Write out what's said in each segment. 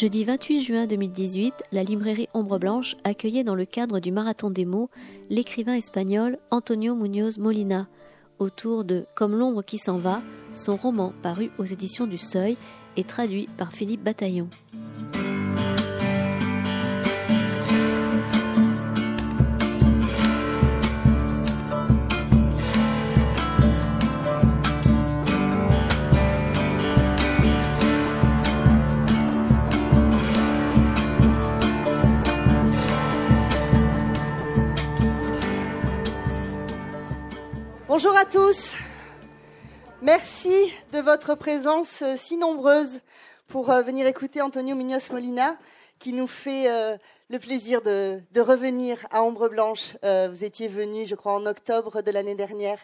Jeudi 28 juin 2018, la librairie Ombre Blanche accueillait dans le cadre du Marathon des mots l'écrivain espagnol Antonio Muñoz Molina autour de Comme l'ombre qui s'en va, son roman paru aux éditions du Seuil et traduit par Philippe Bataillon. Bonjour à tous. Merci de votre présence euh, si nombreuse pour euh, venir écouter Antonio Munoz Molina, qui nous fait euh, le plaisir de, revenir à Ombre Blanche. vous étiez venu, je crois, en octobre de l'année dernière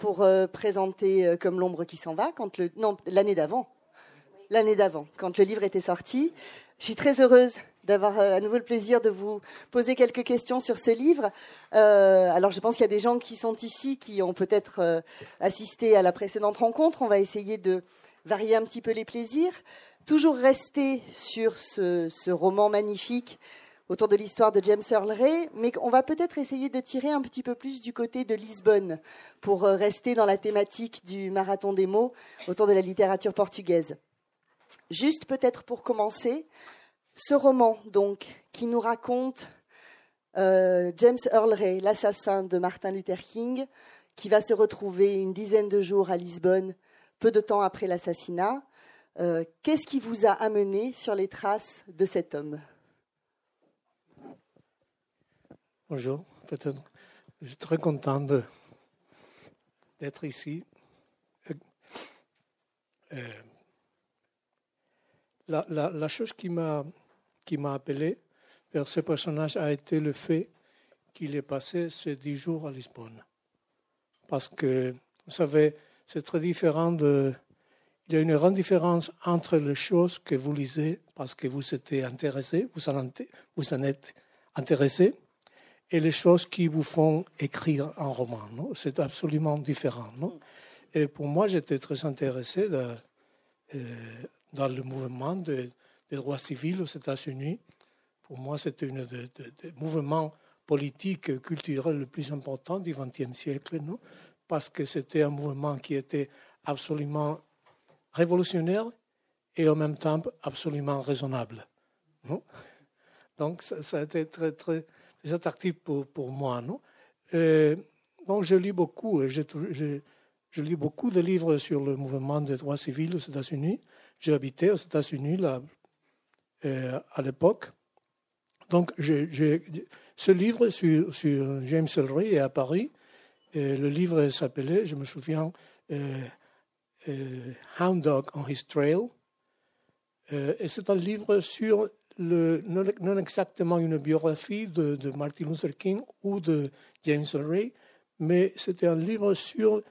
pour présenter Comme l'ombre qui s'en va, quand non, l'année d'avant. L'année d'avant, quand le livre était sorti. Je suis très heureuse d'avoir euh, à nouveau le plaisir de vous poser quelques questions sur ce livre. Euh, alors, je pense qu'il y a des gens qui sont ici qui ont peut-être euh, assisté à la précédente rencontre. On va essayer de varier un petit peu les plaisirs. Toujours rester sur ce, roman magnifique autour de l'histoire de James Earl Ray, mais on va peut-être essayer de tirer un petit peu plus du côté de Lisbonne pour rester dans la thématique du marathon des mots autour de la littérature portugaise. Juste peut-être pour commencer, ce roman, donc, qui nous raconte euh, James Earl Ray, l'assassin de Martin Luther King, qui va se retrouver une dizaine de jours à Lisbonne, peu de temps après l'assassinat. Euh, qu'est-ce qui vous a amené sur les traces de cet homme? Bonjour. Je suis très content d'être ici. Euh, la, chose qui m'a qui m'a appelé vers ce personnage a été le fait qu'il ait passé ces dix jours à Lisbonne. Parce que, vous savez, c'est très différent de... Il y a une grande différence entre les choses que vous lisez parce que vous êtes intéressé, vous en, êtes intéressé, et les choses qui vous font écrire un roman. C'est absolument différent. Et pour moi, j'étais très intéressé euh, dans le mouvement de, des droits civils aux États-Unis. Pour moi, c'était un des, mouvements politiques et culturels le plus important du XXe siècle, non? Parce que c'était un mouvement qui était absolument révolutionnaire et en même temps absolument raisonnable. Non? Donc, ça, a été très, très, attractif pour, pour moi. Non? Donc, je lis beaucoup. Je, je, lis beaucoup de livres sur le mouvement des droits civils aux États-Unis. J'ai habité aux États-Unis euh, à l'époque. Donc, ce livre sur, James Ellery est à Paris. Le livre s'appelait, je me souviens, euh, euh, Hound Dog on His Trail. et c'est un livre sur le, non, exactement une biographie de, Martin Luther King ou de James Ellery, mais c'était un livre sur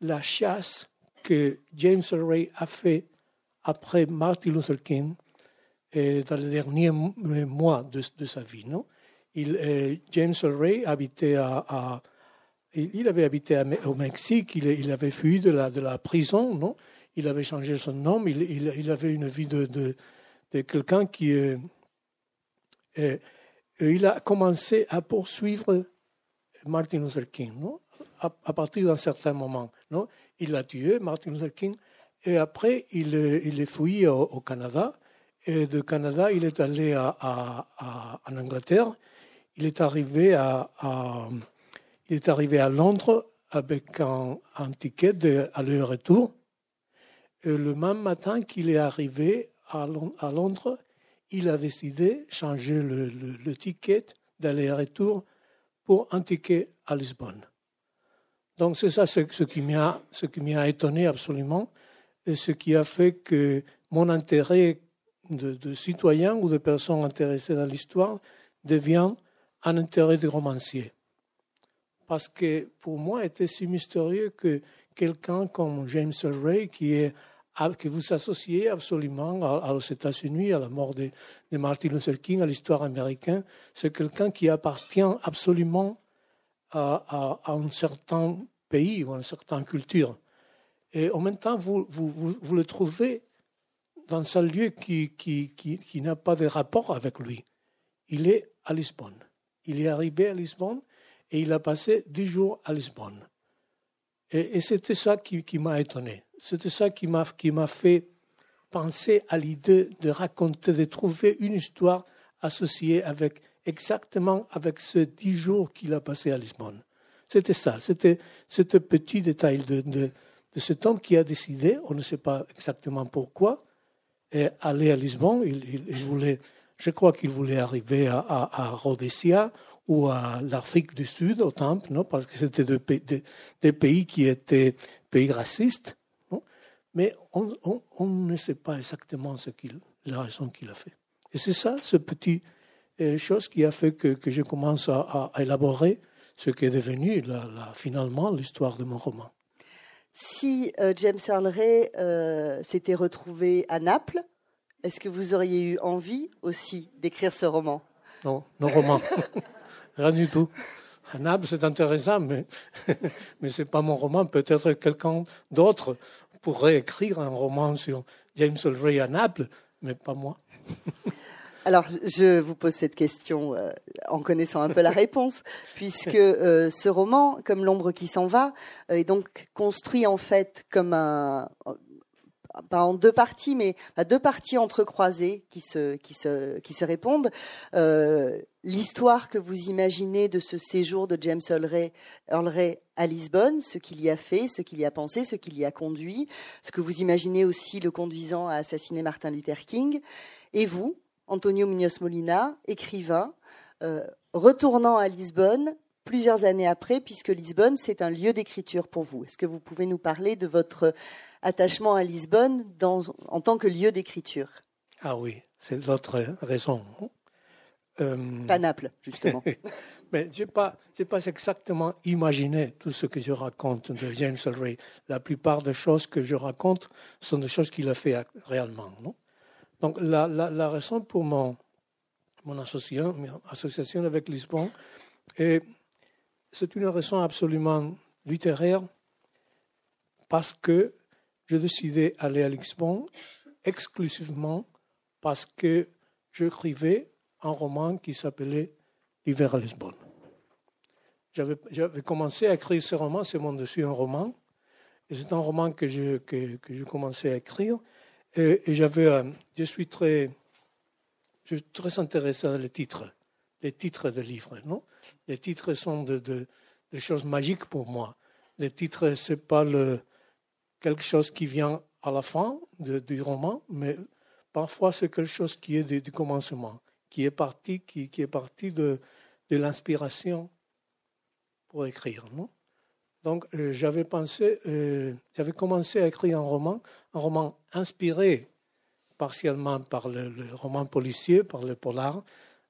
la chasse que James Ellery a fait après Martin Luther King dans les derniers mois de, sa vie. Non? Il, euh, James Ray habitait à, il avait habité au Mexique, il, avait fui de la, prison, non? Il avait changé son nom, il, il avait une vie de, de, quelqu'un qui... Euh, euh, il a commencé à poursuivre Martin Luther King, non? À, partir d'un certain moment. Non? Il l'a tué, Martin Luther King, et après, il, il est fui au, Canada. Et de Canada, il est allé à, en Angleterre. Il est arrivé à, il est arrivé à Londres avec un, un ticket de aller-retour. Et le même matin qu'il est arrivé à, Londres, il a décidé de changer le, le ticket d'aller-retour pour un ticket à Lisbonne. Donc c'est ça ce, ce qui m'a étonné absolument et ce qui a fait que mon intérêt de, de citoyen ou de personne intéressée dans l'histoire devient un intérêt de romancier. Parce que pour moi, était si mystérieux que quelqu'un comme James Ray, qui est que vous associez absolument aux États-Unis, à la mort de, Martin Luther King, à l'histoire américaine, c'est quelqu'un qui appartient absolument à, à, à, un certain pays ou à une certaine culture. Et en même temps, vous, vous, vous, le trouvez dans un lieu qui, qui, qui, n'a pas de rapport avec lui. Il est à Lisbonne. Il est arrivé à Lisbonne et il a passé dix jours à Lisbonne. Et, c'était ça qui, qui m'a étonné. C'était ça qui m'a, qui m'a fait penser à l'idée de raconter, de trouver une histoire associée avec exactement avec ce dix jours qu'il a passé à Lisbonne. C'était ça, c'était ce petit détail de, de, de, cet homme qui a décidé, on ne sait pas exactement pourquoi, et aller à Lisbonne. Il, voulait, je crois qu'il voulait arriver à, Rhodesia ou à l'Afrique du Sud, au Temple, non, parce que c'était des, pays qui étaient pays racistes. Mais on, ne sait pas exactement ce qu'il, la raison qu'il a fait. Et c'est ça, ce petit euh, chose qui a fait que, je commence à, élaborer ce qui est devenu finalement l'histoire de mon roman. Si euh, James Earl euh, s'était retrouvé à Naples, est-ce que vous auriez eu envie aussi d'écrire ce roman? Non, non roman. Rien du tout. À Naples, c'est intéressant, mais, mais ce n'est pas mon roman. Peut-être quelqu'un d'autre pourrait écrire un roman sur James Earl à Naples, mais pas moi. Alors, je vous pose cette question euh, en connaissant un peu la réponse, puisque euh, ce roman, comme L'ombre qui s'en va, euh, est donc construit en fait comme un pas en deux parties, mais à deux parties entrecroisées qui se, qui se, qui se répondent. Euh, L'histoire que vous imaginez de ce séjour de James Earl Ray, Earl Ray à Lisbonne, ce qu'il y a fait, ce qu'il y a pensé, ce qu'il y a conduit, ce que vous imaginez aussi le conduisant à assassiner Martin Luther King. Et vous, Antonio Munoz Molina, écrivain, euh, retournant à Lisbonne plusieurs années après, puisque Lisbonne, c'est un lieu d'écriture pour vous. Est-ce que vous pouvez nous parler de votre attachement à Lisbonne dans, en tant que lieu d'écriture? Ah oui, c'est l'autre raison. Euh... Pas Naples, justement. Mais je n'ai pas, pas exactement imaginé tout ce que je raconte de James Ray. La plupart des choses que je raconte sont des choses qu'il a fait réellement. Non? Donc la, la, raison pour mon, mon association, avec Lisbonne, c'est une raison absolument littéraire parce que j'ai décidé d'aller à Lisbonne exclusivement parce que j'écrivais un roman qui s'appelait L'hiver à Lisbonne. J'avais commencé à écrire ce roman, c'est mon dessus un roman, et c'est un roman que je, que, que à écrire. Et, j'avais, euh, je suis très, je suis très intéressé dans les titres, les titres de livres. Non? Les titres sont de, de, choses magiques pour moi. Les titres, c'est pas le, quelque chose qui vient à la fin du roman, mais parfois c'est quelque chose qui est du, commencement, qui est parti, qui est parti de, de l'inspiration pour écrire. Non? Donc euh, j'avais pensé, euh, j'avais commencé à écrire un roman, un roman inspiré partiellement par le, roman policier, par le polar,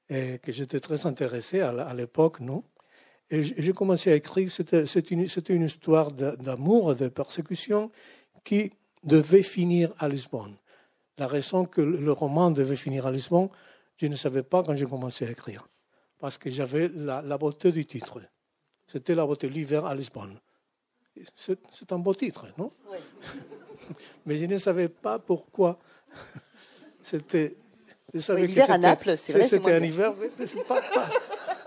et que j'étais très intéressé à, l'époque, non Et j'ai commencé à écrire, c'était une, histoire d'amour, de persécution qui devait finir à Lisbonne. La raison que le roman devait finir à Lisbonne, je ne savais pas quand j'ai commencé à écrire, parce que j'avais la, la beauté du titre. C'était la beauté, l'hiver à Lisbonne. C'est un beau titre, non? Oui. Mais je ne savais pas pourquoi. C'était. Oui, l'hiver à Naples, c'est vrai. C'était un hiver, mais c'est pas, pas,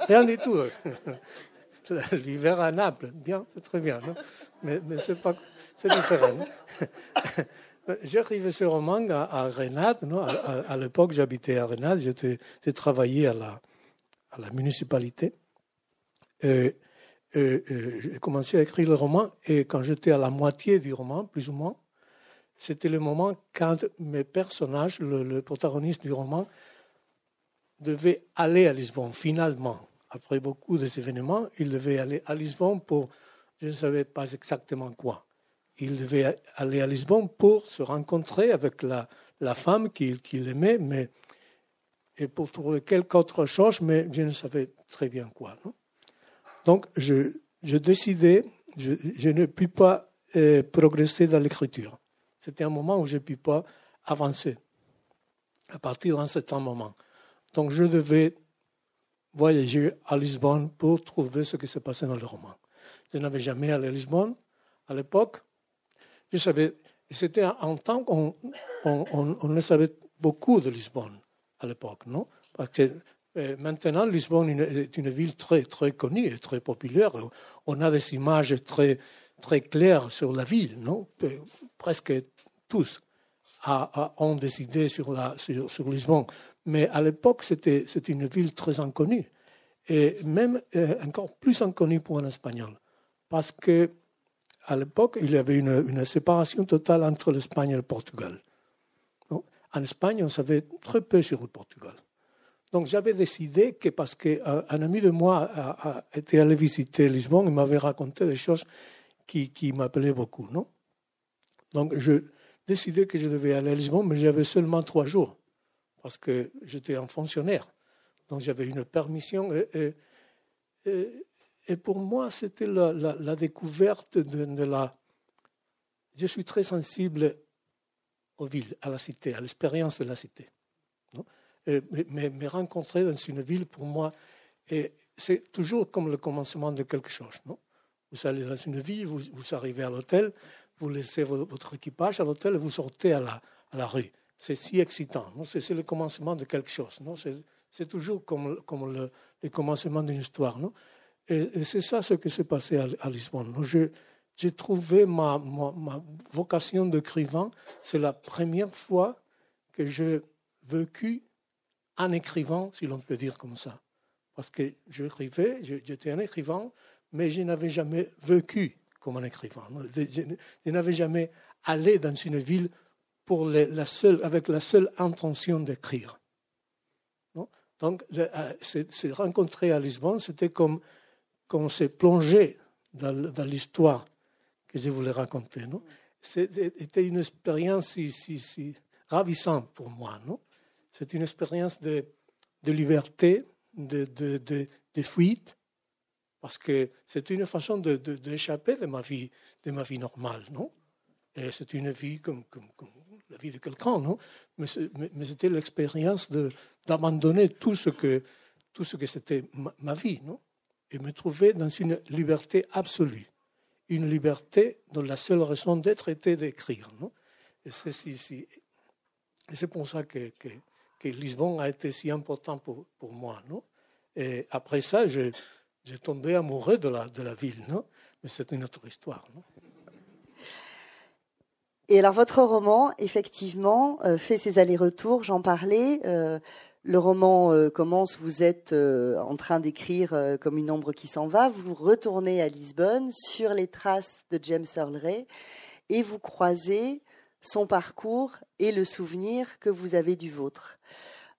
rien du tout. L'hiver à Naples, bien, c'est très bien, non? Mais, mais c'est pas, c'est différent. J'ai écrit ce roman à, à Renade, non? À, à, à l'époque, j'habitais à Renade, j'ai travaillé à la, à la municipalité. Et, euh, euh, j'ai commencé à écrire le roman et quand j'étais à la moitié du roman, plus ou moins, c'était le moment quand mes personnages, le, protagoniste du roman, devait aller à Lisbonne, finalement. Après beaucoup d'événements, il devait aller à Lisbonne pour, je ne savais pas exactement quoi. Il devait aller à Lisbonne pour se rencontrer avec la, femme qu'il qu aimait, mais, et pour trouver quelque autre chose, mais je ne savais très bien quoi. Non? Donc, je, décidais, je, ne puis pas euh, progresser dans l'écriture. C'était un moment où je ne puis pas avancer à partir d'un certain moment. Donc, je devais voyager à Lisbonne pour trouver ce qui se passait dans le roman. Je n'avais jamais allé à Lisbonne à l'époque. je savais, c'était un temps qu'on on, on, on, ne savait beaucoup de Lisbonne à l'époque, non? Maintenant, Lisbonne est une ville très, très connue et très populaire. On a des images très, très claires sur la ville, non? Presque tous ont des idées sur, la, sur Lisbonne. Mais à l'époque, c'était une ville très inconnue. Et même euh, encore plus inconnue pour un Espagnol. Parce que à l'époque, il y avait une, une, séparation totale entre l'Espagne et le Portugal. En Espagne, on savait très peu sur le Portugal. Donc j'avais décidé que parce qu'un un ami de moi été allé visiter Lisbonne, il m'avait raconté des choses qui, m'appelaient beaucoup. Donc je décidé que je devais aller à Lisbonne, mais j'avais seulement trois jours parce que j'étais un fonctionnaire. Donc j'avais une permission. Et, pour moi, c'était la, découverte de, de la... Je suis très sensible aux villes, à la cité, à l'expérience de la cité. Mais, rencontrer dans une ville, pour moi, c'est toujours comme le commencement de quelque chose. Non? Vous allez dans une ville, vous, vous arrivez à l'hôtel, vous laissez votre équipage à l'hôtel vous sortez à la, rue. C'est si excitant. C'est, le commencement de quelque chose. C'est, toujours comme, comme le, le commencement d'une histoire. Non? Et, c'est ça ce qui s'est passé à, à Lisbonne. j'ai trouvé ma, ma, ma vocation d'écrivain. C'est la première fois que j'ai vécu en écrivant, si l'on peut dire comme ça. Parce que j'écrivais, j'étais un écrivain, mais je n'avais jamais vécu comme un écrivain. Je, n'avais jamais allé dans une ville pour la seule, avec la seule intention d'écrire. Donc, se rencontrer à Lisbonne, c'était comme, comme se plonger dans, l'histoire que je voulais raconter. C'était une expérience si, ravissante pour moi. C'est une expérience de, de liberté, de, de, de, fuite, parce que c'est une façon d'échapper de, ma vie, de ma vie normale, non? Et c'est une vie comme, comme, la vie de quelqu'un, non? Mais, c'était l'expérience d'abandonner tout ce que tout ce que c'était ma, vie, non? Et me trouver dans une liberté absolue, une liberté dont la seule raison d'être était d'écrire, non? Et c'est pour ça que que Lisbonne a été si important pour, pour moi. Non? Et après ça, j'ai tombé amoureux de la, de la ville. Non? Mais c'est une autre histoire. Et alors votre roman, effectivement, euh, fait ses allers-retours, j'en parlais. Euh, le roman euh, commence, vous êtes en train d'écrire comme une ombre qui s'en va, vous retournez à Lisbonne sur les traces de James Earl Ray et vous croisez son parcours et le souvenir que vous avez du vôtre.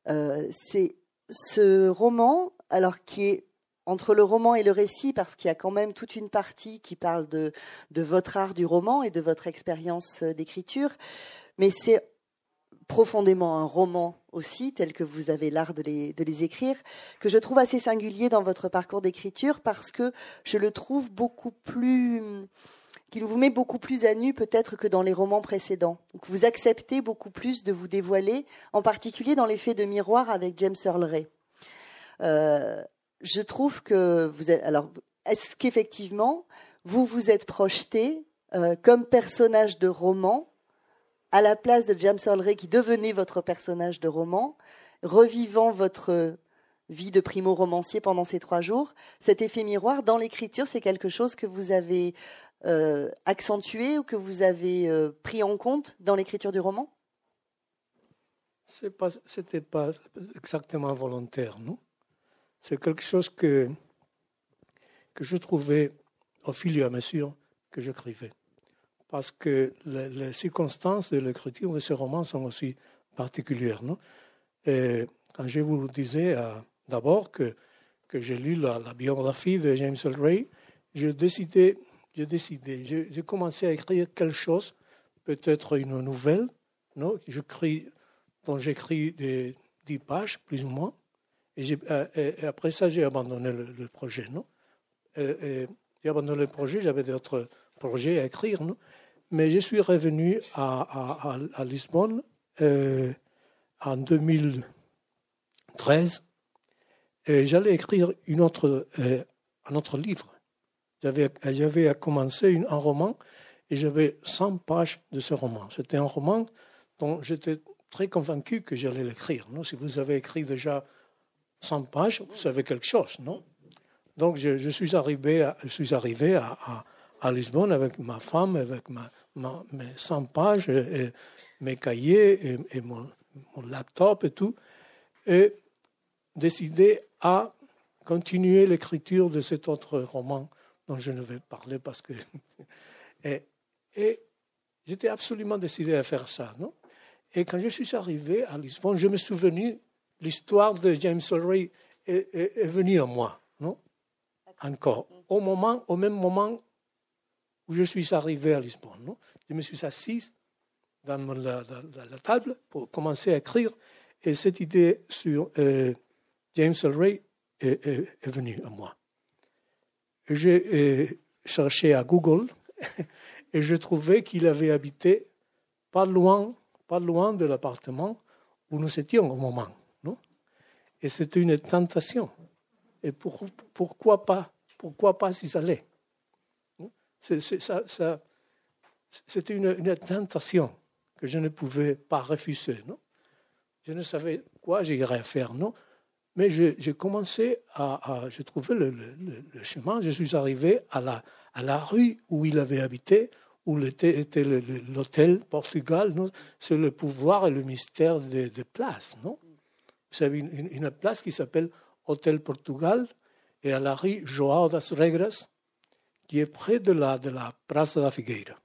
Euh, c'est ce roman, alors qui est entre le roman et le récit, parce qu'il y a quand même toute une partie qui parle de, de votre art du roman et de votre expérience d'écriture, mais c'est profondément un roman aussi, tel que vous avez l'art de les, de les écrire, que je trouve assez singulier dans votre parcours d'écriture, parce que je le trouve beaucoup plus qu'il vous met beaucoup plus à nu peut-être que dans les romans précédents. Donc vous acceptez beaucoup plus de vous dévoiler, en particulier dans l'effet de miroir avec James Earl Ray. Euh, je trouve que vous êtes. Alors, est-ce qu'effectivement vous vous êtes projeté euh, comme personnage de roman à la place de James Earl Ray qui devenait votre personnage de roman, revivant votre vie de primo-romancier pendant ces trois jours. Cet effet miroir dans l'écriture, c'est quelque chose que vous avez accentué ou que vous avez euh, pris en compte dans l'écriture du roman? Ce n'était pas, exactement volontaire, non? C'est quelque chose que, que je trouvais au fil et à mesure que j'écrivais. Parce que les, circonstances de l'écriture de ce roman sont aussi particulières. Non? Quand je vous disais euh, d'abord que, que j'ai lu la, biographie de James. Ray, j'ai décidé j'ai décidé, j'ai commencé à écrire quelque chose, peut-être une nouvelle, non? Dont j'écris des dix pages, plus ou moins. Et, euh, et après ça, j'ai abandonné le, projet, non? J'ai abandonné le projet, j'avais d'autres projets à écrire, non? Mais je suis revenu à, Lisbonne euh, en 2013 et j'allais écrire euh, un autre livre j'avais, commencé un roman et j'avais 100 pages de ce roman. C'était un roman dont j'étais très convaincu que j'allais l'écrire. Non? Si vous avez écrit déjà 100 pages, vous savez quelque chose, non? Donc je, suis arrivé, à, je suis arrivé à, Lisbonne avec ma femme, avec ma, mes 100 pages, mes cahiers et, mon, mon, laptop et tout, et décidé à continuer l'écriture de cet autre roman dont je ne vais parler parce que... et, j'étais absolument décidé à faire ça, non? Et quand je suis arrivé à Lisbonne, je me suis souvenu, l'histoire de James Solray est, est, venue à moi, non? Encore. Au, moment, au même moment où je suis arrivé à Lisbonne, non? Je me suis assis dans la, table pour commencer à écrire et cette idée sur euh, James Solray est, est, venue à moi. J'ai euh, cherché à Google et je trouvais qu'il avait habité pas loin, pas loin de l'appartement où nous étions au moment. Non? Et c'était une tentation. Et pour, pourquoi pas Pourquoi pas s'y aller C'était une, une, tentation que je ne pouvais pas refuser. Non? Je ne savais quoi j'irais faire, non? Mais j'ai commencé à, J'ai trouvé le, chemin. Je suis arrivé à la, à rue où il avait habité, où était, l'hôtel Portugal. C'est le pouvoir et le mystère des de places. Non? Vous savez, une, place qui s'appelle Hôtel Portugal et à la rue João das Regras, qui est près de la, de Praça da Figueira.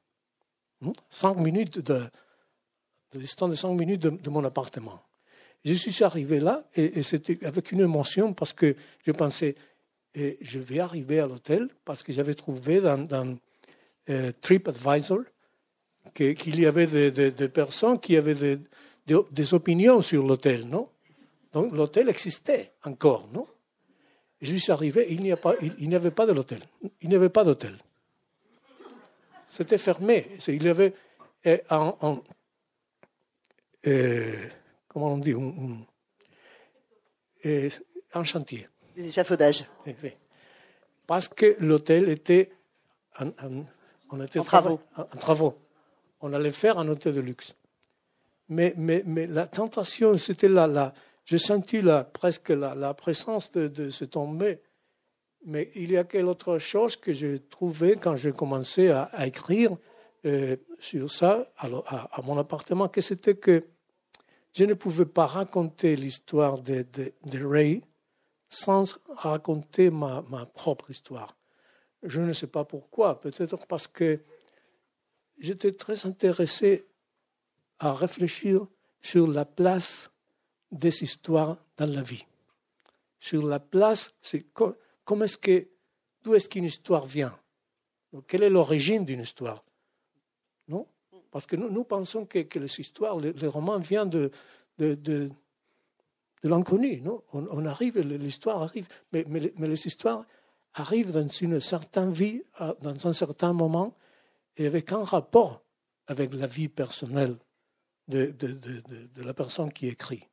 Cinq minutes de, de distance de cinq minutes de mon appartement. Je suis arrivé là et, c'était avec une émotion parce que je pensais, et je vais arriver à l'hôtel parce que j'avais trouvé dans, euh, TripAdvisor qu'il y avait des, personnes qui avaient des, des opinions sur l'hôtel, non? Donc l'hôtel existait encore, non? Je suis arrivé, il n'y avait pas de l'hôtel. Il n'y avait pas d'hôtel. C'était fermé. Il y avait en, euh, comment on dit, un, chantier. Des échafaudages. Parce que l'hôtel était en, on était travaux. En, travaux. On allait faire un hôtel de luxe. Mais, mais, mais la tentation, c'était là, là. J'ai senti là, presque la, la présence de, de ce tombé. Mais il y a quelque autre chose que j'ai trouvé quand j'ai commencé à, écrire euh, sur ça à, à, mon appartement, que c'était que je ne pouvais pas raconter l'histoire de, de, Ray sans raconter ma, ma, propre histoire. Je ne sais pas pourquoi, peut-être parce que j'étais très intéressé à réfléchir sur la place des histoires dans la vie. Sur la place, c'est comment est-ce que, d'où est-ce qu'une histoire vient? Quelle est l'origine d'une histoire? Parce que nous, pensons que, les histoires, les, romans viennent de, de, de, l'inconnu. Non? On, arrive, l'histoire arrive, mais, mais, les histoires arrivent dans une certaine vie, dans un certain moment, et avec un rapport avec la vie personnelle de, de, de la personne qui écrit.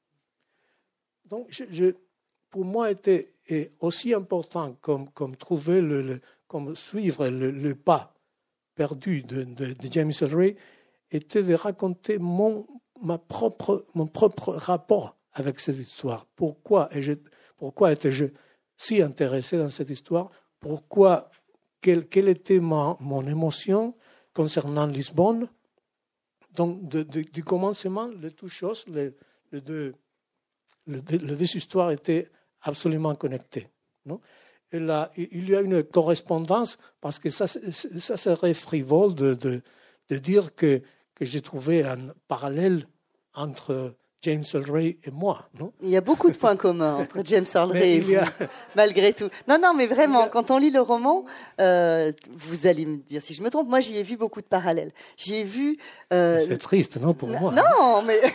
Donc, pour moi, était aussi important comme, comme trouver le, comme suivre le, pas perdu de, James Ray était de raconter mon, ma propre, mon propre rapport avec cette histoire. Pourquoi, pourquoi étais-je si intéressé dans cette histoire? Pourquoi quelle, quelle était ma, mon émotion concernant Lisbonne? Donc, du commencement, les deux choses, les, deux, les, deux histoires étaient absolument connectées. Non? Et là, il y a une correspondance parce que ça, ça serait frivole de, de, de dire que que j'ai trouvé un parallèle entre James Earl Ray et moi. Non? Il y a beaucoup de points communs entre James Earl Ray et vous, malgré tout. Non, non, mais vraiment, quand on lit le roman, euh, vous allez me dire si je me trompe, moi j'y ai vu beaucoup de parallèles. J'y ai vu... Euh, C'est triste, non, pour moi Non, mais...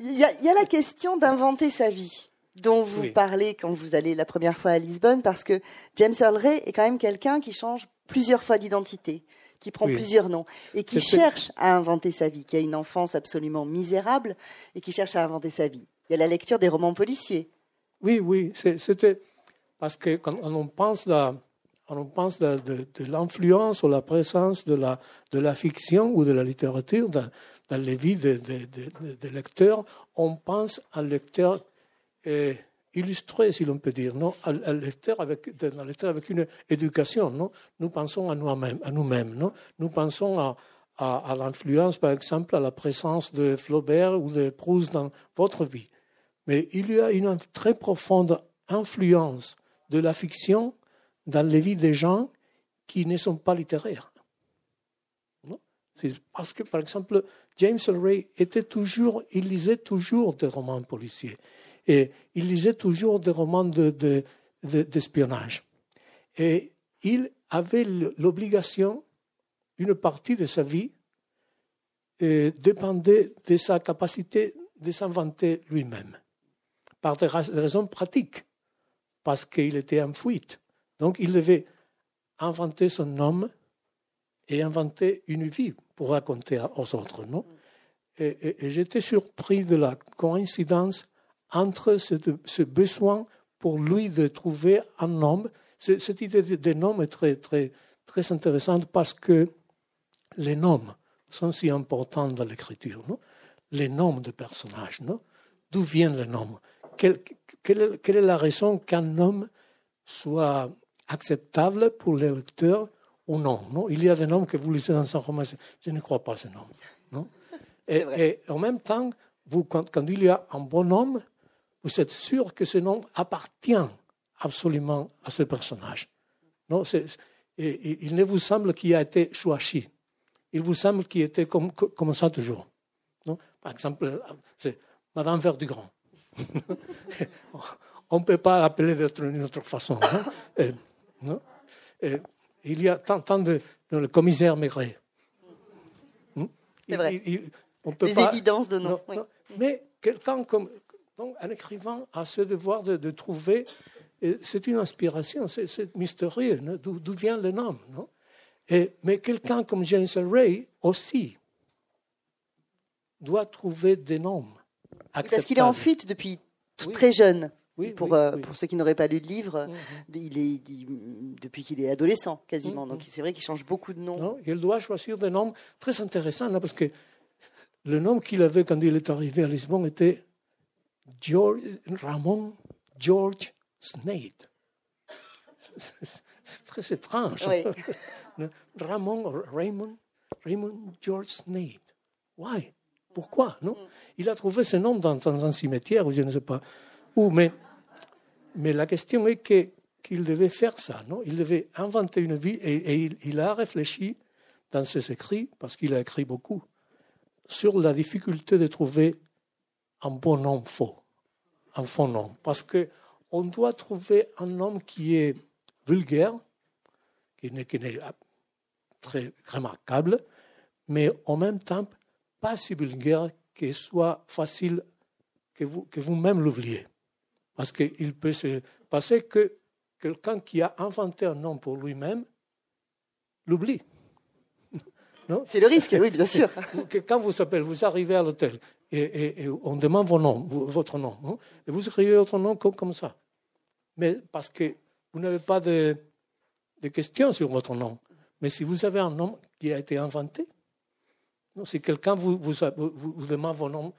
il, y a, il y a la question d'inventer sa vie dont vous parlez quand vous allez la première fois à Lisbonne, parce que James Earl Ray est quand même quelqu'un qui change plusieurs fois d'identité qui prend plusieurs noms et qui cherche à inventer sa vie, qui a une enfance absolument misérable et qui cherche à inventer sa vie. Il y a la lecture des romans policiers. Oui, oui, c'était parce que quand on pense à, on pense de, l'influence ou la présence de la, de la fiction ou de la littérature dans, dans les vies des de, lecteurs, on pense à un lecteur euh, illustré, si l'on peut dire, non, un, lecteur avec, une éducation. Non nous pensons à nous-mêmes, à nous-mêmes. Non nous pensons à, à, à l'influence, par exemple, à la présence de Flaubert ou de Proust dans votre vie. Mais il y a une très profonde influence de la fiction dans les vies des gens qui ne sont pas littéraires. C'est parce que, par exemple, James Ray était toujours, il lisait toujours des romans policiers et il lisait toujours des romans d'espionnage. De, et il avait l'obligation, une partie de sa vie, et dépendait de sa capacité de s'inventer lui-même, par des raisons pratiques, parce qu'il était en fuite. Donc il devait inventer son nom et inventer une vie pour raconter aux autres. Et, j'étais surpris de la coïncidence entre ce, besoin pour lui de trouver un homme. Cette idée de nom est très, très, très intéressante parce que les noms sont si importants dans l'écriture. Les noms de personnages. D'où viennent les noms quelle, quelle, quelle, est la raison qu'un homme soit acceptable pour les lecteurs ou non, non? Il y a des noms que vous lisez dans un roman, je ne crois pas à ces noms. Non? Et, en même temps, vous, quand, il y a un bon homme, vous êtes sûr que ce nom appartient absolument à ce personnage. Non, et, il ne vous semble qu'il a été choisi. Il vous semble qu'il était comme, comme ça toujours. Non? Par exemple, c'est Madame Verdugrand. On ne peut pas l'appeler d'une autre façon. non? Il y a tant, tant de, le commissaire Maigret. C'est vrai. on peut Des évidences de nom. Mais quelqu'un comme donc, un écrivain a ce devoir de, trouver. C'est une inspiration, c'est mystérieux. D'où vient le nom non? Et, Mais quelqu'un comme James Ray aussi doit trouver des noms. Parce qu'il est en fuite depuis très jeune. Oui, pour, euh, pour ceux qui n'auraient pas lu le livre, mhm. il est, depuis qu'il est adolescent quasiment. Donc mhm. c'est vrai qu'il change beaucoup de noms. Non, il doit choisir des noms très intéressants parce que le nom qu'il avait quand il est arrivé à Lisbonne était George, Ramon George Snade. C'est très étrange. Ramon, Raymond, Raymond George Snade. Why? Pourquoi? Non? Mm. Il a trouvé ce nom dans, dans un cimetière, ou je ne sais pas où, mais mais la question est qu'il devait faire ça, non? Il devait inventer une vie et, il, a réfléchi dans ses écrits, parce qu'il a écrit beaucoup, sur la difficulté de trouver un bon nom faux, un faux nom. Parce qu'on doit trouver un homme qui est vulgaire, qui n'est pas très remarquable, mais en même temps pas si vulgaire qu'il soit facile que vous-même que vous l'oubliez. Parce qu'il peut se passer que quelqu'un qui a inventé un nom pour lui-même l'oublie. C'est le risque, oui, bien sûr. Quand vous appelez, vous arrivez à l'hôtel et, on demande votre nom, et vous écrivez votre nom comme, ça. Mais parce que vous n'avez pas de, questions sur votre nom. Mais si vous avez un nom qui a été inventé, si quelqu'un vous, vous, demande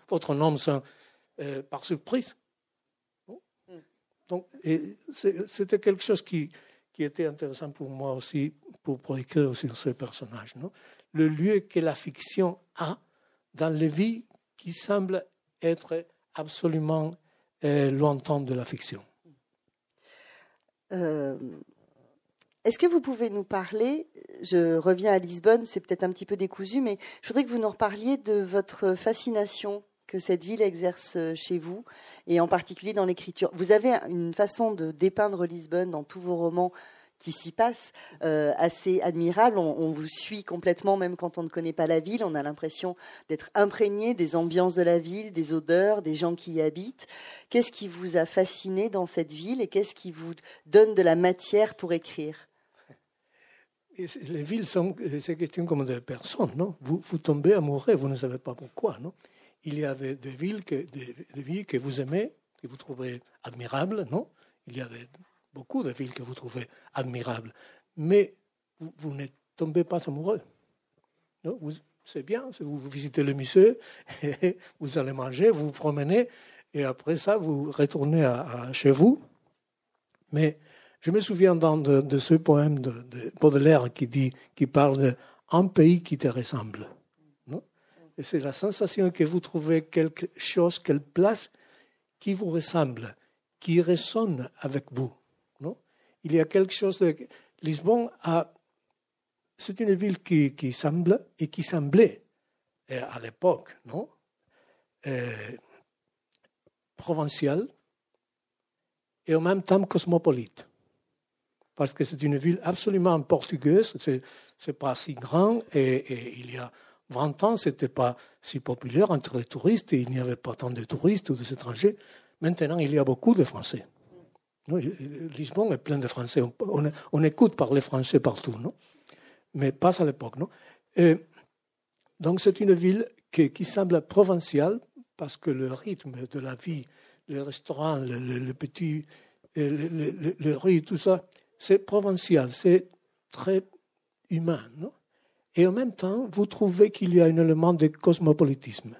votre nom euh, par surprise, donc, c'était quelque chose qui, était intéressant pour moi aussi, pour, écrire sur ce personnage. Le lieu que la fiction a dans les vies qui semblent être absolument euh, lointaines de la fiction. Euh, est-ce que vous pouvez nous parler, je reviens à Lisbonne, c'est peut-être un petit peu décousu, mais je voudrais que vous nous reparliez de votre fascination que cette ville exerce chez vous, et en particulier dans l'écriture. Vous avez une façon de dépeindre Lisbonne dans tous vos romans qui s'y passent euh, assez admirable. On, vous suit complètement, même quand on ne connaît pas la ville. On a l'impression d'être imprégné des ambiances de la ville, des odeurs, des gens qui y habitent. Qu'est-ce qui vous a fasciné dans cette ville et qu'est-ce qui vous donne de la matière pour écrire? Les villes sont, c'est question comme des personnes, non? Vous, vous tombez amoureux, vous ne savez pas pourquoi, non? Il y a des, villes, que, des, villes que vous aimez, que vous trouvez admirables, non? Il y a beaucoup de villes que vous trouvez admirables. mais vous, ne tombez pas amoureux. C'est bien, vous, visitez le musée, vous allez manger, vous vous promenez, et après ça, vous retournez à, chez vous. Mais je me souviens de, de, ce poème de, de, Baudelaire qui, dit, qui parle d'un pays qui te ressemble. Et c'est la sensation que vous trouvez quelque chose, quelle place qui vous ressemble, qui résonne avec vous. Il y a quelque chose de... Lisbonne. C'est une ville qui, semble et qui semblait euh, à l'époque, non euh, provinciale et en même temps cosmopolite. Parce que c'est une ville absolument portugaise, c'est, n'est pas si grand et, il y a 20 ans, ce n'était pas si populaire entre les touristes et il n'y avait pas tant de touristes ou d'étrangers. Maintenant, il y a beaucoup de Français. Lisbonne est plein de Français. On, écoute parler français partout, non? Mais pas à l'époque. Non? Donc, c'est une ville qui, semble provinciale parce que le rythme de la vie, le restaurant, le, petit, le, le, tout ça, c'est provincial, c'est très humain. Non? Et en même temps, vous trouvez qu'il y a un élément de cosmopolitisme,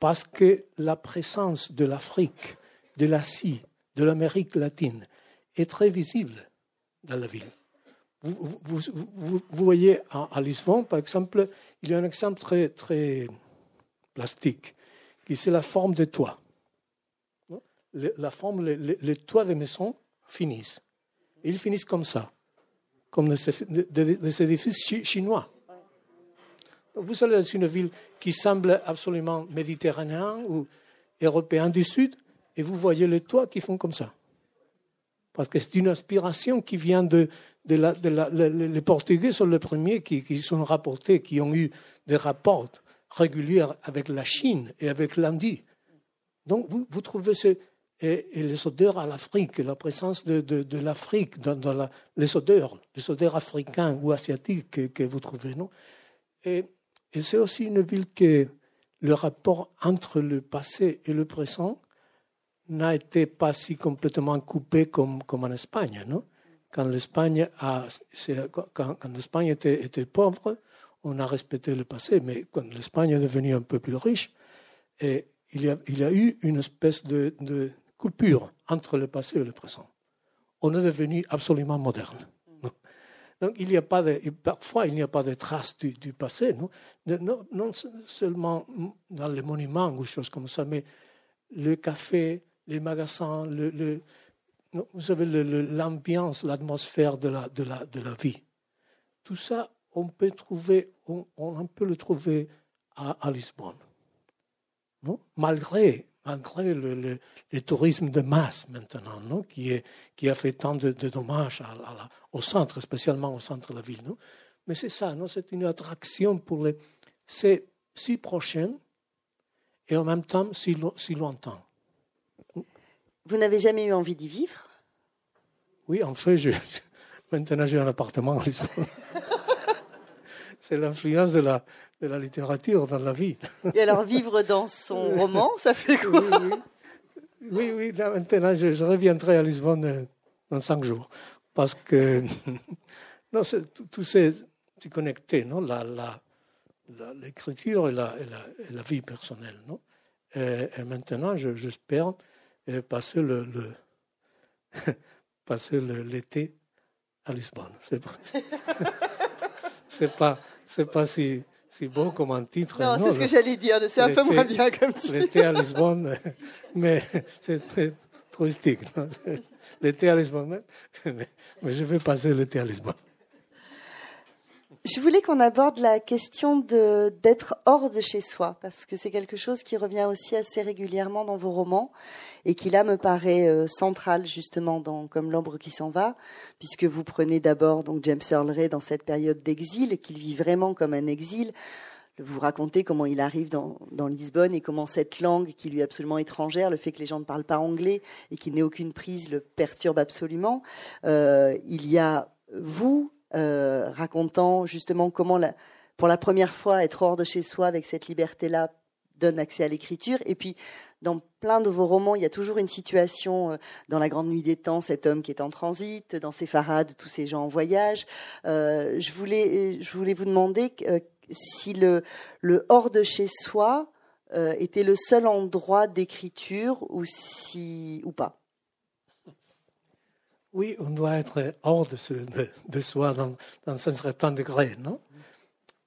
parce que la présence de l'Afrique, de l'Asie, de l'Amérique latine est très visible dans la ville. Vous, voyez à, Lisbonne, par exemple, il y a un exemple très, très plastique c'est la forme des toits. La forme, les, toits des maisons finissent. Ils finissent comme ça, comme des, édifices chinois. Vous allez dans une ville qui semble absolument méditerranéenne ou européen du Sud, et vous voyez les toits qui font comme ça. Parce que c'est une inspiration qui vient de, la, les Portugais sont les premiers qui, qui sont rapportés, qui ont eu des rapports régulière avec la Chine et avec l'Indie. Donc vous, trouvez ce, et, les odeurs à l'Afrique, la présence de, de, l'Afrique dans, dans les odeurs, les odeurs africains ou asiatiques que, vous trouvez, non? Et, et c'est aussi une ville que le rapport entre le passé et le présent n'a été pas si complètement coupé comme, comme en Espagne, non Quand l'Espagne a, quand, l'Espagne était, pauvre, on a respecté le passé, mais quand l'Espagne est devenue un peu plus riche, et il, y a, il y a eu une espèce de, coupure entre le passé et le présent. On est devenu absolument moderne. Donc il n'y a pas de, parfois il n'y a pas de traces du, passé, non, non, non, seulement dans les monuments ou choses comme ça, mais le café, les magasins, le, le vous savez l'ambiance, l'atmosphère de la, de, la, de la vie. Tout ça on peut, trouver, on, peut le trouver à, Lisbonne. Non? Malgré malgré le, tourisme de masse maintenant, non? Qui, est, qui a fait tant de, dommages au centre, spécialement au centre de la ville. Non? Mais c'est ça, c'est une attraction pour les... C'est si prochain et en même temps si, si lointain. Vous n'avez jamais eu envie d'y vivre? Oui, en fait, je, maintenant j'ai un appartement à Lisbonne. c'est l'influence de la, de la littérature dans la vie. Et alors, vivre dans son roman, ça fait quoi? Oui, oui, là, maintenant, je, reviendrai à Lisbonne euh, dans cinq jours. Parce que non, tout, c'est connecté, non? La, la, l'écriture et la, et, la, vie personnelle. Non? Et, maintenant, j'espère euh, passer le, le passer l'été à Lisbonne. C'est c'est pas, c'est pas si, si beau comme un titre. Non, c'est ce que j'allais dire. C'est un peu moins bien comme titre. L'été à Lisbonne, mais c'est très touristique. L'été à Lisbonne, mais, mais je vais passer l'été à Lisbonne. Je voulais qu'on aborde la question d'être hors de chez soi, parce que c'est quelque chose qui revient aussi assez régulièrement dans vos romans, et qui là me paraît euh, central justement dans Comme l'ombre qui s'en va, puisque vous prenez d'abord donc James Earl Ray dans cette période d'exil, qu'il vit vraiment comme un exil. Vous racontez comment il arrive dans, dans, Lisbonne et comment cette langue qui lui est absolument étrangère, le fait que les gens ne parlent pas anglais et qu'il n'ait aucune prise, le perturbe absolument. Euh, il y a vous, euh, racontant justement comment, pour la première fois, être hors de chez soi avec cette liberté-là donne accès à l'écriture. Et puis, dans plein de vos romans, il y a toujours une situation dans La Grande Nuit des Temps, cet homme qui est en transit, dans Séfarade, tous ces gens en voyage. je, voulais, je voulais vous demander si le, le hors de chez soi était le seul endroit d'écriture ou, si, ou pas. Oui, on doit être hors de, soi dans, un certain degré, non?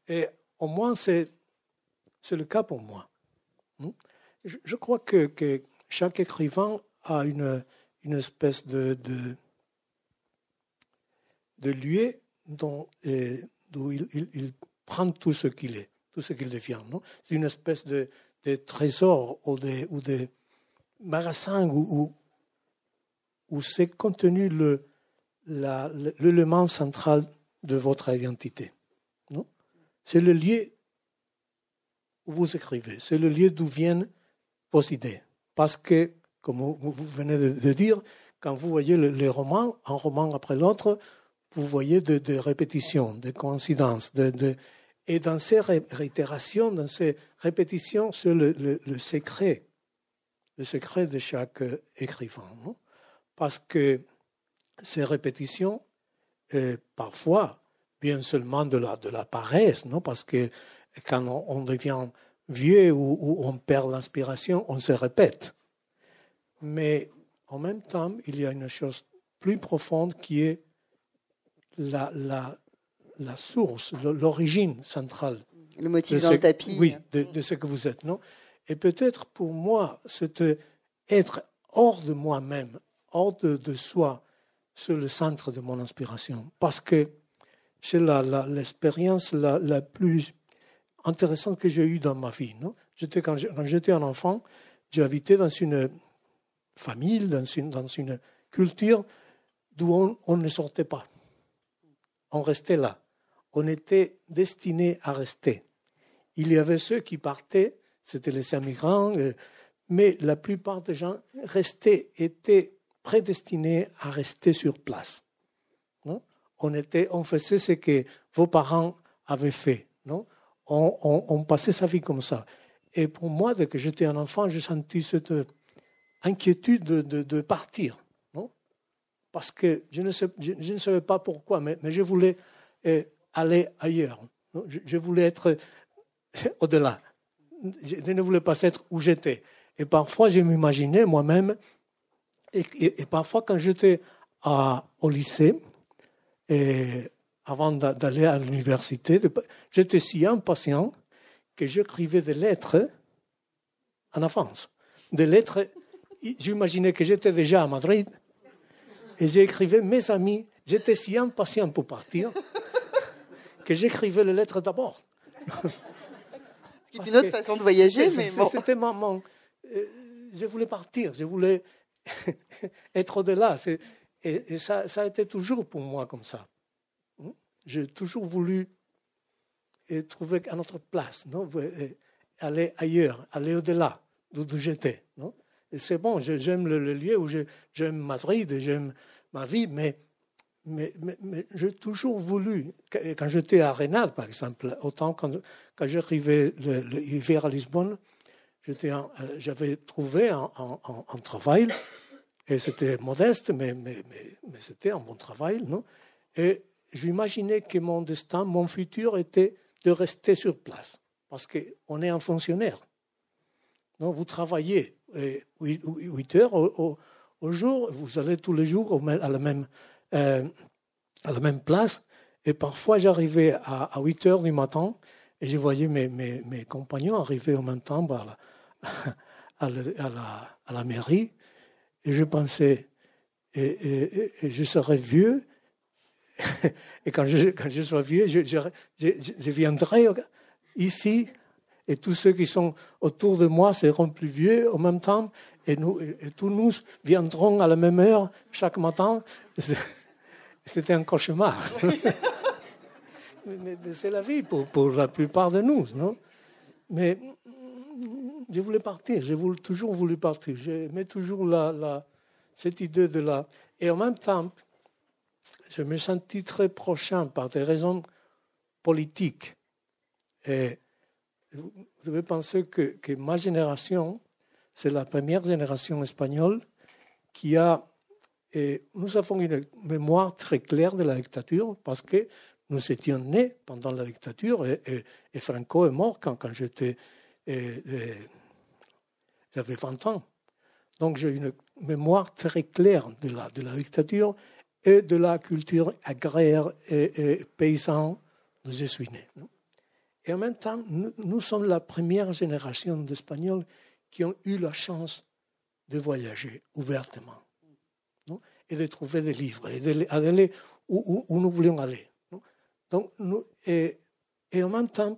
Et au moins, c'est le cas pour moi. Hmm? Je, crois que, que, chaque écrivain a une, espèce de, lieu dont, il, prend tout ce qu'il est, tout ce qu'il devient. C'est une espèce de, trésor ou de, ou de magasin où, où c'est contenu l'élément central de votre identité. C'est le lieu où vous écrivez, c'est le lieu d'où viennent vos idées. Parce que, comme vous venez de, dire, quand vous voyez les romans, un roman après l'autre, vous voyez des répétitions, des coïncidences. et dans ces réitérations, dans ces répétitions, c'est le, secret, le secret de chaque écrivain. Non? Parce que ces répétitions, euh, parfois, viennent seulement de la, de la paresse, non parce que quand on, devient vieux ou, on perd l'inspiration, on se répète. Mais en même temps, il y a une chose plus profonde qui est la, la, la source, l'origine centrale. Le motif dans le tapis. Oui, de, de, ce que vous êtes, non Et peut-être pour moi, c'est être hors de moi-même, hors de, soi sur le centre de mon inspiration. Parce que c'est l'expérience la, la, plus intéressante que j'ai eue dans ma vie. Non? Quand j'étais un enfant, habité dans une famille, dans une, dans une culture d'où on, on, ne sortait pas. On restait là. On était destiné à rester. Il y avait ceux qui partaient, c'était les immigrants, euh, mais la plupart des gens restaient, étaient prédestinés à rester sur place. Non? On, était, on faisait ce que vos parents avaient fait. Non? On, passait sa vie comme ça. Et pour moi, dès que j'étais un enfant, j'ai senti cette inquiétude de, de, partir. Non? Parce que je ne, je, ne, savais pas pourquoi, mais, mais je voulais eh, aller ailleurs. Je, je, voulais être au-delà. Je ne voulais pas être où j'étais. Et parfois, je m'imaginais moi-même et, parfois, quand j'étais au lycée, et avant d'aller à l'université, j'étais si impatient que j'écrivais des lettres en avance. Des lettres, j'imaginais que j'étais déjà à Madrid et j'écrivais mes amis. J'étais si impatient pour partir que j'écrivais les lettres d'abord. C'est une autre façon de voyager, mais bon. C'était mon, euh, je voulais partir, je voulais être au-delà. Et, ça, ça, a été toujours pour moi comme ça. Hmm? J'ai toujours voulu trouver une autre place, non? Aller ailleurs, aller au-delà d'où j'étais. Et c'est bon, j'aime le, lieu où j'aime Madrid, j'aime ma vie, mais, mais, mais, j'ai toujours voulu, quand j'étais à Rennes, par exemple, autant quand, quand j'arrivais l'hiver à Lisbonne, j'avais trouvé un, travail, et c'était modeste, mais, c'était un bon travail, non? Et j'imaginais que mon destin, mon futur était de rester sur place, parce qu'on est un fonctionnaire. Non vous travaillez 8 heures au, jour, vous allez tous les jours à la même, euh, à la même place, et parfois j'arrivais à, 8 heures du matin, et je voyais mes, compagnons arriver en même temps à à, la, à la, mairie. Et je pensais, et, je serai vieux, et quand je, quand je serai vieux, je, je, viendrai ici, et tous ceux qui sont autour de moi seront plus vieux en même temps, et, nous, et tous nous viendrons à la même heure chaque matin. C'était un cauchemar. mais, c'est la vie pour, pour la plupart de nous, non? Mais je voulais partir, j'ai toujours voulu partir. J'aimais toujours cette idée de la. Et en même temps, je me sentis très prochain par des raisons politiques. Et vous devez penser que, ma génération, c'est la première génération espagnole qui a. Nous avons une mémoire très claire de la dictature parce que nous étions nés pendant la dictature et, Franco est mort quand j'étais. J'avais 20 ans. Donc j'ai une mémoire très claire de la, de la dictature et de la culture agraire et, paysanne dont je suis né. Et en même temps, nous, sommes la première génération d'Espagnols qui ont eu la chance de voyager ouvertement et de trouver des livres et d'aller où, nous voulions aller. Donc, nous, et, et, en même temps,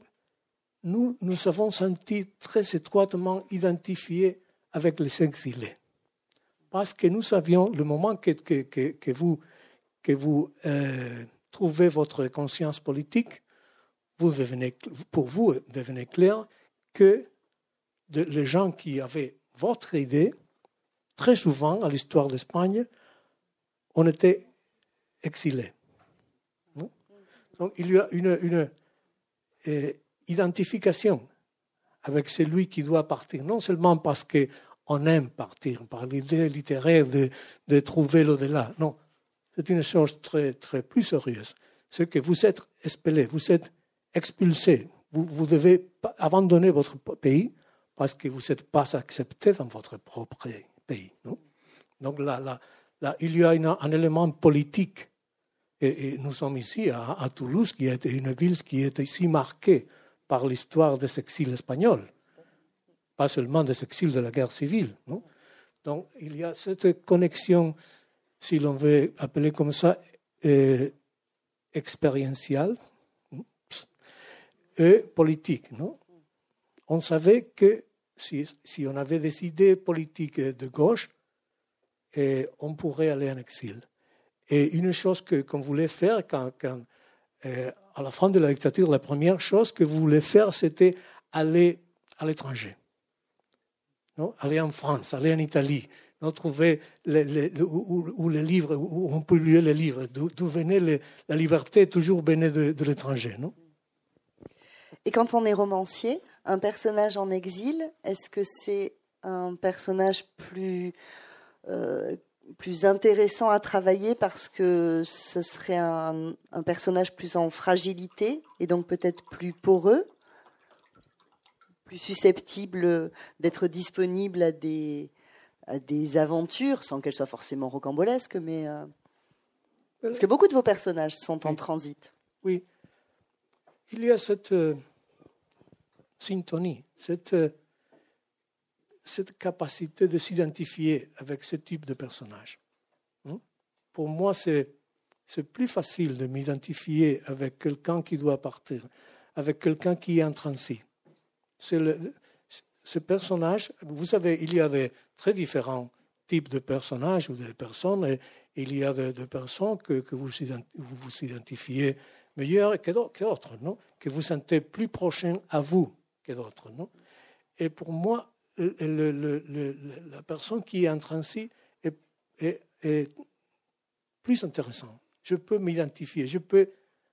nous nous avons senti très étroitement identifiés avec les exilés. Parce que nous savions, le moment que, que, que, vous, que vous euh, trouvez votre conscience politique, vous devenez, pour vous, devenez clair que les gens qui avaient votre idée, très souvent, à l'histoire d'Espagne, on était exilés. Donc il y a une, une euh, identification avec celui qui doit partir, non seulement parce qu'on aime partir, par l'idée littéraire de, trouver l'au-delà, non, c'est une chose très, très plus sérieuse. C'est que vous êtes expellé, vous êtes expulsé, vous, vous devez abandonner votre pays parce que vous n'êtes pas accepté dans votre propre pays. Non? Donc là, là, là, il y a un élément politique. Et, nous sommes ici à, à, Toulouse, qui est une ville qui est ici marquée par l'histoire des exils espagnols, pas seulement des exils de la guerre civile. Donc il y a cette connexion, si l'on veut appeler comme ça, euh, expérientielle et politique. Non? On savait que si, on avait des idées politiques de gauche, et on pourrait aller en exil. Et une chose qu'on voulait faire quand, quand euh, à la fin de la dictature, la première chose que vous voulez faire, c'était aller à l'étranger. Aller en France, aller en Italie, non trouver où, les livres, où on peut lire les livres, d'où venait la liberté, toujours venait de, l'étranger. Non? Et quand on est romancier, un personnage en exil, est-ce que c'est un personnage plus euh, plus intéressant à travailler parce que ce serait un, personnage plus en fragilité et donc peut-être plus poreux, plus susceptible d'être disponible à des, à des aventures sans qu'elles soient forcément rocambolesques, mais euh, parce que beaucoup de vos personnages sont en transit. Oui, il y a cette euh, syntonie, cette cette capacité de s'identifier avec ce type de personnage. Hmm? Pour moi, c'est, plus facile de m'identifier avec quelqu'un qui doit partir, avec quelqu'un qui est en transit. ce personnage, vous savez, il y a des très différents types de personnages ou de personnes, et il y a des, personnes que, vous, vous identifiez meilleures que d'autres, non? Que vous sentez plus prochaines à vous que d'autres. Non? Et pour moi, la personne qui est en transit est, est, plus intéressante. Je peux m'identifier, je peux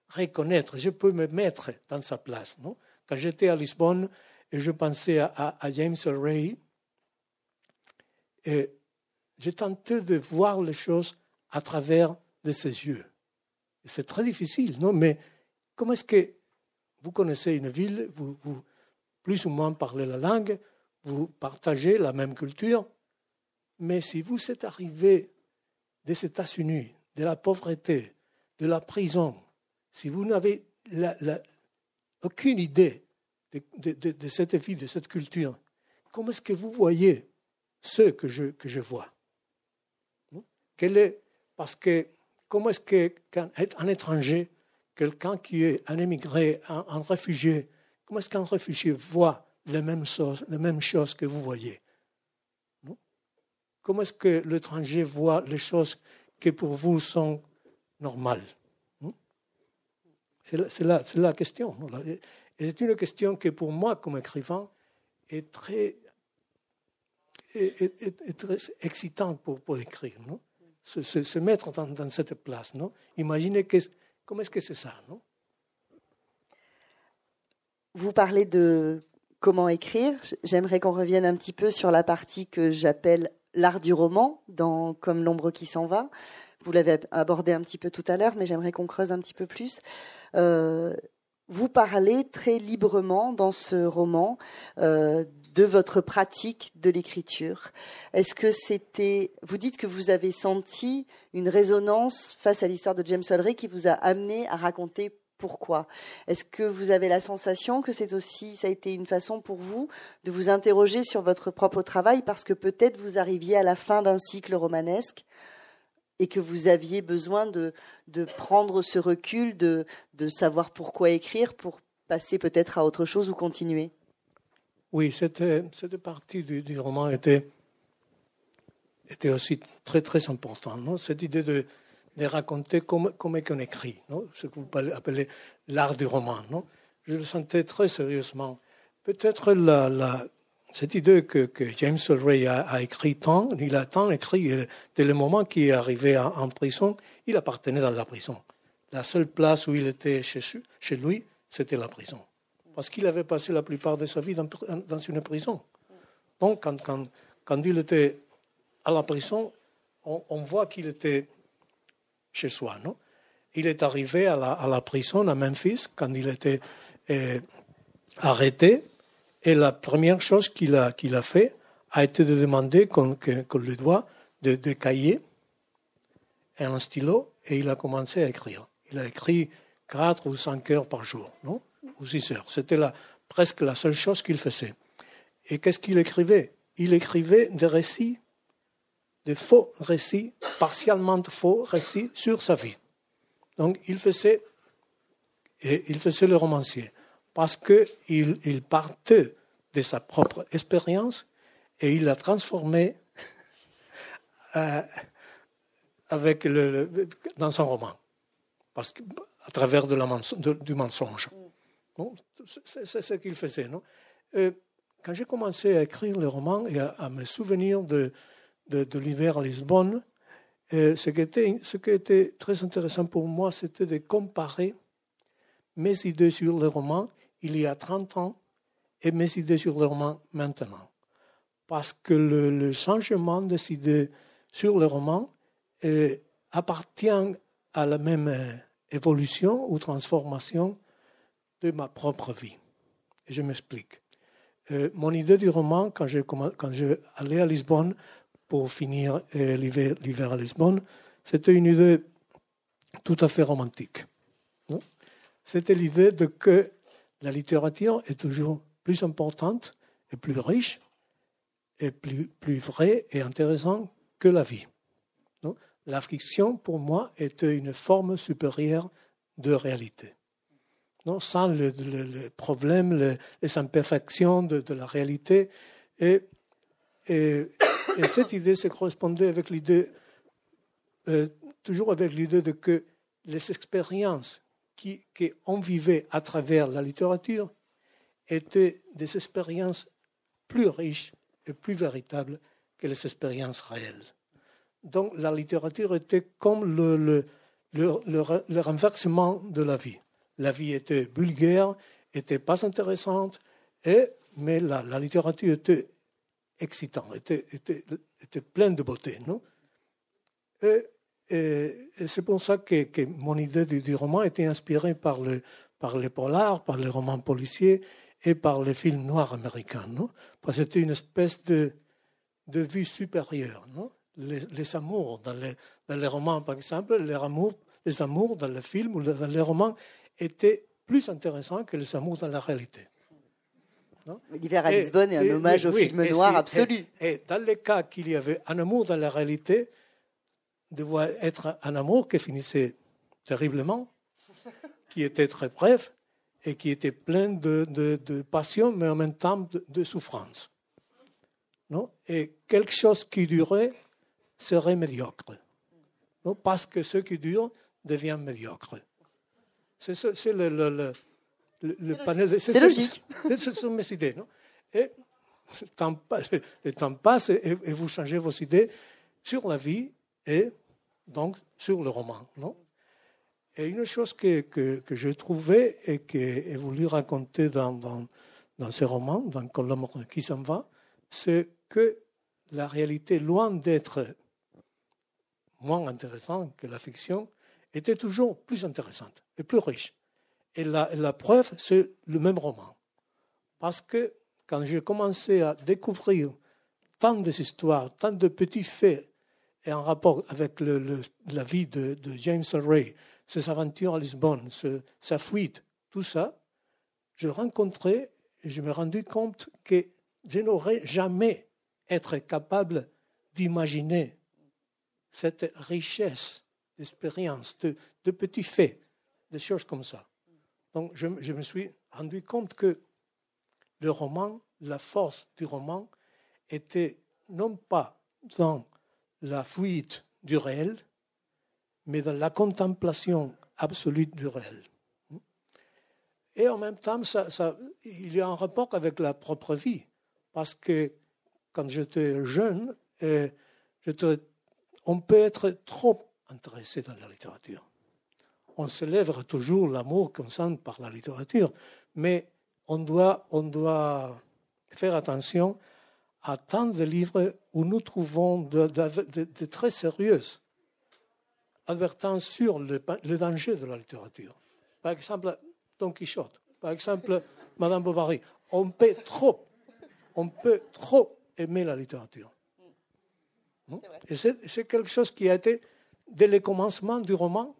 reconnaître, je peux me mettre dans sa place. Quand j'étais à Lisbonne et je pensais à, James Ray, j'ai tenté de voir les choses à travers de ses yeux. C'est très difficile, non? Mais comment est-ce que vous connaissez une ville, vous plus ou moins parlez la langue, vous partagez la même culture, mais si vous êtes arrivé des États-Unis, de la pauvreté, de la prison, si vous n'avez aucune idée de, cette vie, de cette culture, comment est-ce que vous voyez ce que je, vois? Est, Parce que comment est-ce qu'un un étranger, quelqu'un qui est un émigré, un réfugié, comment est-ce qu'un réfugié voit les mêmes choses, les mêmes choses que vous voyez. Comment est-ce que l'étranger voit les choses qui pour vous sont normales? C'est la, la, question. Et c'est une question qui pour moi, comme écrivain, est très, excitante pour, écrire. Non? Se, se, mettre dans, dans, cette place. Non? Imaginez que, comment est-ce que c'est ça non? Vous parlez de comment écrire. J'aimerais qu'on revienne un petit peu sur la partie que j'appelle l'art du roman, dans Comme l'ombre qui s'en va. Vous l'avez abordé un petit peu tout à l'heure, mais j'aimerais qu'on creuse un petit peu plus. Euh, vous parlez très librement dans ce roman euh, de votre pratique de l'écriture. Est-ce que c'était, vous dites que vous avez senti une résonance face à l'histoire de James Hollery qui vous a amené à raconter pourquoi Est-ce que vous avez la sensation que c'est aussi, ça a été une façon pour vous de vous interroger sur votre propre travail parce que peut-être vous arriviez à la fin d'un cycle romanesque et que vous aviez besoin de, de prendre ce recul, de, de savoir pourquoi écrire pour passer peut-être à autre chose ou continuer? Oui, cette, cette partie du, du, roman était, était aussi très très importante. Cette idée de, de raconter comment, comment on écrit, non ce que vous appelez l'art du roman. Non Je le sentais très sérieusement. Peut-être la, cette idée que, que James Ray a, écrit tant, il a tant écrit, dès le moment qu'il est arrivé en, prison, il appartenait dans la prison. La seule place où il était chez, chez lui, c'était la prison. Parce qu'il avait passé la plupart de sa vie dans, une prison. Donc, quand, quand, quand, il était à la prison, on, on voit qu'il était chez soi. Non il est arrivé à la, prison à Memphis quand il était euh, arrêté. Et la première chose qu'il a, qu'il a fait a été de demander qu'on qu lui doit de, de cahiers et un stylo et il a commencé à écrire. Il a écrit quatre ou cinq heures par jour, non Ou six heures. C'était presque la seule chose qu'il faisait. Et qu'est-ce qu'il écrivait? Il écrivait des récits, des faux récits, partiellement faux récits sur sa vie. Donc il faisait, et il faisait le romancier parce qu'il il partait de sa propre expérience et il l'a transformée euh, avec le, dans son roman, parce que, à travers de la de, du mensonge. C'est ce qu'il faisait. Non? Euh, quand j'ai commencé à écrire le roman et à me souvenir de, de, l'hiver à Lisbonne, ce, qui était, ce qui était très intéressant pour moi, c'était de comparer mes idées sur le roman il y a 30 ans et mes idées sur le roman maintenant. Parce que le, le changement des idées sur le roman euh, appartient à la même euh, évolution ou transformation de ma propre vie. Et je m'explique. Euh, mon idée du roman, quand je, quand je allais à Lisbonne pour finir euh, l'hiver à Lisbonne, c'était une idée tout à fait romantique. C'était l'idée que la littérature est toujours plus importante et plus riche et plus, plus vraie et intéressante que la vie. Non la fiction, pour moi, était une forme supérieure de réalité. Non sans le, le, problème, le, les imperfections de, la réalité. Et, et, cette idée se correspondait avec l'idée, euh, toujours avec l'idée de que les expériences qu'on vivait à travers la littérature étaient des expériences plus riches et plus véritables que les expériences réelles. Donc la littérature était comme le, le, le, le, renversement de la vie. La vie était vulgaire, était pas intéressante, et, mais la, la littérature était excitante, était, était, était pleine de beauté. Non? Et, c'est pour ça que, que mon idée du, du, roman était inspirée par, le, par les polars, par les romans policiers et par les films noirs américains. Non? Parce que c'était une espèce de, de vue supérieure. Non? Les, les, amours dans les, dans les, romans, par exemple, les amours, les amours dans les films ou dans les romans étaient plus intéressants que les amours dans la réalité. L'hiver à Lisbonne est un et, hommage et, au oui, film noir absolu. Et, dans les cas qu'il y avait un amour dans la réalité, devait être un amour qui finissait terriblement, qui était très bref et qui était plein de, de, de passion, mais en même temps de, de souffrance. Non et quelque chose qui durait serait médiocre. Non Parce que ce qui dure devient médiocre. C'est le, le, le, le panel de... C'est logique. Ce sont mes idées. Non? Et le temps, le temps passe et, et, vous changez vos idées sur la vie et donc sur le roman. Non? Et une chose que, que, que j'ai trouvée et que j'ai voulu raconter dans, dans, dans ce roman, dans Colombo qui s'en va, c'est que la réalité, loin d'être moins intéressante que la fiction, était toujours plus intéressante et plus riche. Et la, preuve, c'est le même roman. Parce que quand j'ai commencé à découvrir tant d'histoires, tant de petits faits, et en rapport avec la vie de, de James Ray, ses aventures à Lisbonne, sa fuite, tout ça, je rencontrais et je me rendu compte que je n'aurais jamais être capable d'imaginer cette richesse d'expérience, de, de, petits faits, des choses comme ça. Donc je, me suis rendu compte que le roman, la force du roman, était non pas dans la fuite du réel, mais dans la contemplation absolue du réel. Et en même temps, il y a un rapport avec la propre vie, parce que quand j'étais jeune, euh, on peut être trop intéressé dans la littérature. On célèbre toujours l'amour qu'on sent par la littérature, mais on doit, on doit faire attention à tant de livres où nous trouvons de, de, très sérieuses advertences sur le, le, danger de la littérature. Par exemple, Don Quichotte, par exemple, Madame Bovary. On peut trop, on peut trop aimer la littérature. Hmm? Et c'est quelque chose qui a été, dès le commencement du roman,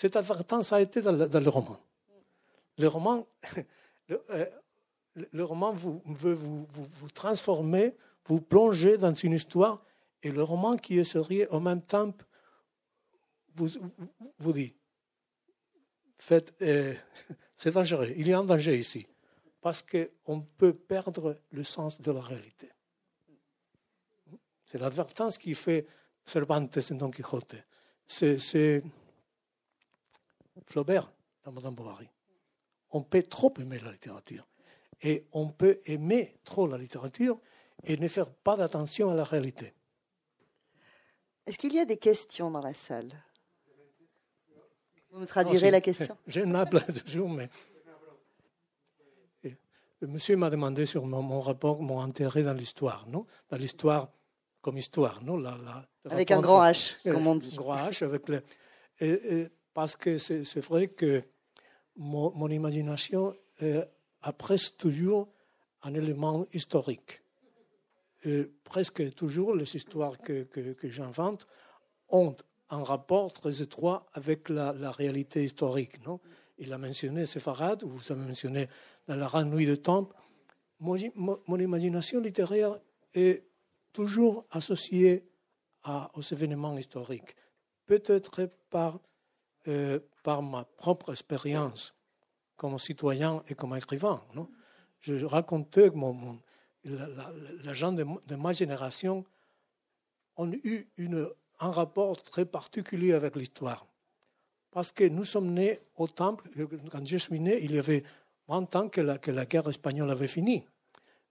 cette advertence a été dans le, roman. Le roman, euh, le roman vous, veut vous, transformer, vous plonger dans une histoire, et le roman qui est sérieux en même temps vous, dit faites, euh, c'est dangereux, il y a un danger ici, parce qu'on peut perdre le sens de la réalité. C'est l'advertence qui fait Cervantes et Don Quixote. C'est Flaubert dans Madame Bovary. On peut trop aimer la littérature. Et on peut aimer trop la littérature et ne faire pas d'attention à la réalité. Est-ce qu'il y a des questions dans la salle? Vous me traduirez la question J'ai une plein toujours, mais. le monsieur m'a demandé sur mon, rapport, mon intérêt dans l'histoire, non? Dans l'histoire comme histoire, non? La, Avec un grand H, comme on dit. Un grand H, avec le, parce que c'est vrai que mon, imagination a presque toujours un élément historique. presque toujours, les histoires que, j'invente ont un rapport très étroit avec la, réalité historique. Non? Il a mentionné Sepharad, vous avez mentionné la grande nuit de Temple. Mon, imagination littéraire est toujours associée aux événements historiques. Peut-être par, euh, par ma propre expérience comme citoyen et comme écrivain. Non? Je racontais que mon, la, gens de, ma génération ont eu une, un rapport très particulier avec l'histoire. Parce que nous sommes nés au Temple, quand je suis né, il y avait 20 ans que la, que la guerre espagnole avait fini.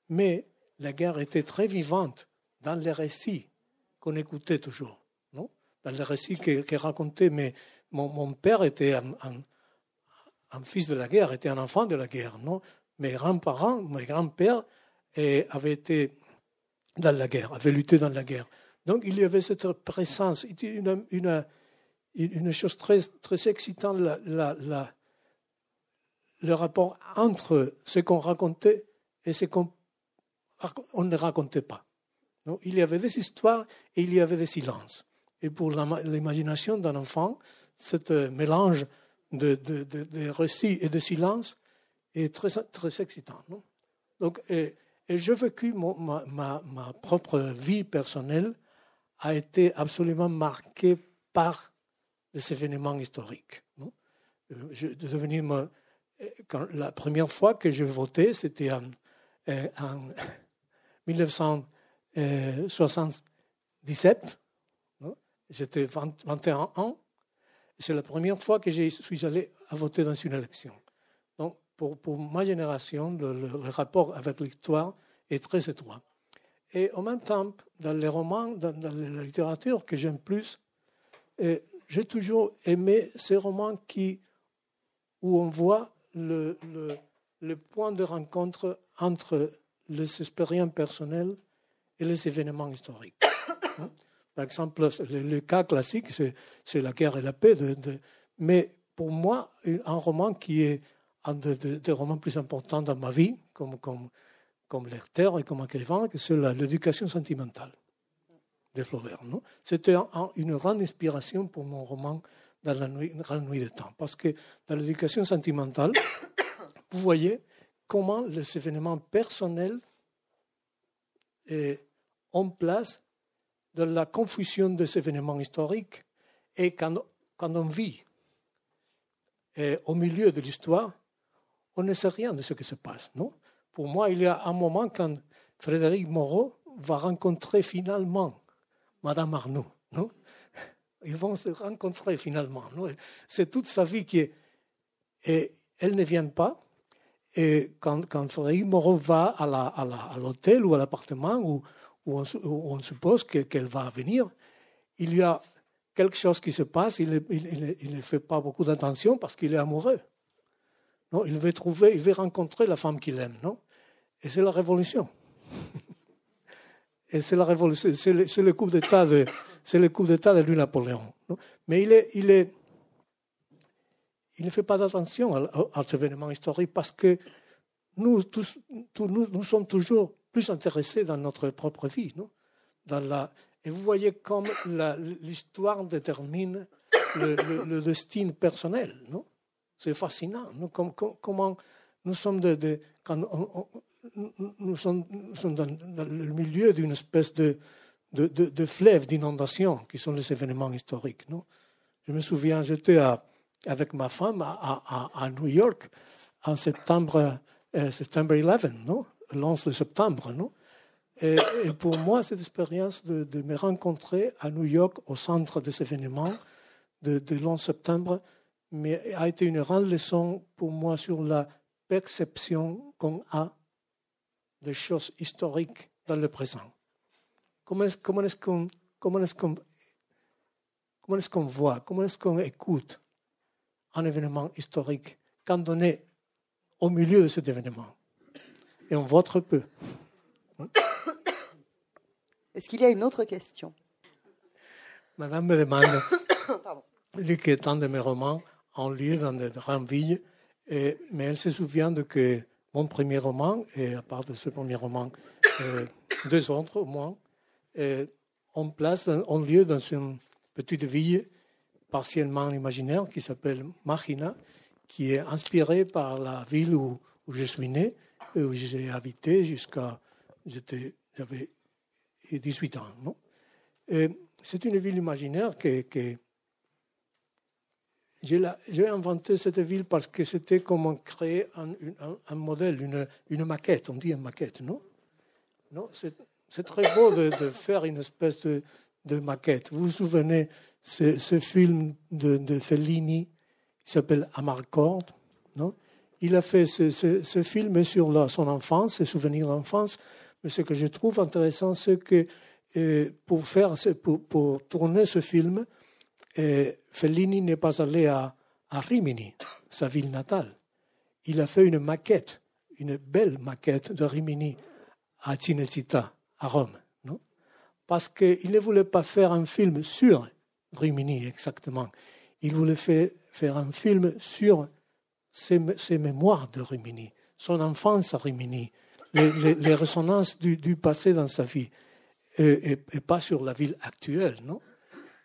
Mais la guerre était très vivante dans les récits qu'on écoutait toujours. Non? Dans les récits que racontait, mais mon, père était un, fils de la guerre, était un enfant de la guerre. Non? Mes grands-parents, mes grands-pères avaient été dans la guerre, avaient lutté dans la guerre. Donc il y avait cette présence, une, une, chose très, très excitante, le rapport entre ce qu'on racontait et ce qu'on on ne racontait pas. Il y avait des histoires et il y avait des silences. Et pour l'imagination d'un enfant, ce mélange de, de, récits et de silences est très, très excitant. Donc, et, et j'ai vécu ma, ma, ma, propre vie personnelle a été absolument marquée par les événements historiques. Non? Euh, je, devenu, quand, la première fois que j'ai voté, c'était en, euh, en 1977. J'étais 21 ans. C'est la première fois que je suis allé à voter dans une élection. Donc, pour, ma génération, le, rapport avec l'histoire est très étroit. Et en même temps, dans les romans, dans, la littérature que j'aime plus, j'ai toujours aimé ces romans qui, où on voit le, point de rencontre entre les expériences personnelles et les événements historiques. Par exemple, le, cas classique, c'est la guerre et la paix. mais pour moi, un roman qui est un des romans plus importants dans ma vie, comme, comme, comme lecteur et comme écrivain, c'est l'éducation sentimentale de Flaubert. C'était une grande inspiration pour mon roman dans la nuit, dans la nuit de temps. Parce que dans l'éducation sentimentale, vous voyez comment les événements personnels ont place dans la confusion des événements historiques. Et quand, on vit au milieu de l'histoire, on ne sait rien de ce qui se passe. Non? Pour moi, il y a un moment quand Frédéric Moreau va rencontrer finalement Madame Arnaud. Non? Ils vont se rencontrer finalement. C'est toute sa vie qui est. Et elle ne vient pas. Et quand, quand Frédéric Moreau va à l'hôtel ou à l'appartement où, on, suppose qu'elle va venir, il y a quelque chose qui se passe, il ne fait pas beaucoup d'attention parce qu'il est amoureux. Non, il veut trouver, il veut rencontrer la femme qu'il aime, non? Et c'est la révolution. Et c'est la révolution, c'est le, coup d'État de, c'est le coup d'État de Louis-Napoléon. Mais il est, il est, il ne fait pas d'attention à, à, cet événement historique parce que nous, tous, nous, nous, sommes toujours plus intéressés dans notre propre vie, non? Dans la, Et vous voyez comme l'histoire détermine le, destin personnel, non? C'est fascinant. comment nous sommes dans, le milieu d'une espèce de, de, de, fleuve d'inondation qui sont les événements historiques. Non? Je me souviens, j'étais avec ma femme à, New York en septembre, euh, septembre 11, non? Le 11 septembre. Non? Et, pour moi, cette expérience de, de, me rencontrer à New York au centre de ces événements de, de 11 septembre mais a été une grande leçon pour moi sur la perception qu'on a des choses historiques dans le présent. Comment est-ce qu'on voit, comment est-ce qu'on écoute un événement historique quand on est au milieu de cet événement? Et on très peu. Est-ce qu'il y a une autre question? Madame me demande que tant de mes romans ont lieu dans de grandes villes, et, mais elle se souvient de que mon premier roman, et à part de ce premier roman, euh, deux autres au moins, euh, on place, on lieu dans une petite ville partiellement imaginaire qui s'appelle Machina, qui est inspirée par la ville où, où je suis né, où j'ai habité jusqu'à, j'avais 18 ans. C'est une ville imaginaire que, j'ai inventé cette ville parce que c'était comme créer un, modèle, une, maquette. On dit une maquette, non, non C'est très beau de, faire une espèce de, de, maquette. Vous vous souvenez ce, ce film de, de, Fellini qui s'appelle Amarcord non? Il a fait ce, film sur son enfance, ses souvenirs d'enfance. Mais ce que je trouve intéressant, c'est que euh, pour, tourner ce film, et Fellini n'est pas allé à, Rimini, sa ville natale. Il a fait une maquette, une belle maquette de Rimini à Cinecittà, à Rome. Non? Parce qu'il ne voulait pas faire un film sur Rimini exactement. Il voulait faire, un film sur ses, mémoires de Rimini, son enfance à Rimini, les, résonances du, passé dans sa vie, et, pas sur la ville actuelle. Non?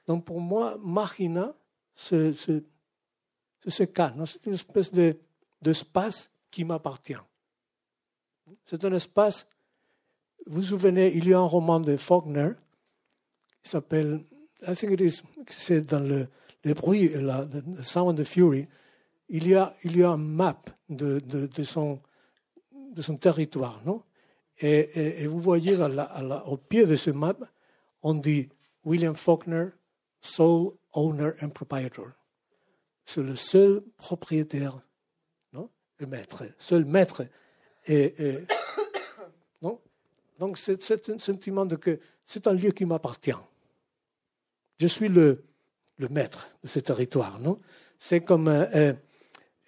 Donc pour moi, Marina, c'est ce cas, c'est une espèce d'espace qui m'appartient. C'est un espace, vous vous souvenez, il y a un roman de Faulkner, qui s'appelle, I think it c'est dans le, les bruits, la, the Sound the Fury, il y a, il y a un map de, de, son, de son territoire, non? Et, vous voyez au pied de ce map, on dit William Faulkner, sole owner and proprietor. C'est le seul propriétaire, non? Le maître, seul maître. Et, non? Donc c'est un sentiment de que c'est un lieu qui m'appartient. Je suis le, le maître de ce territoire, C'est comme, euh,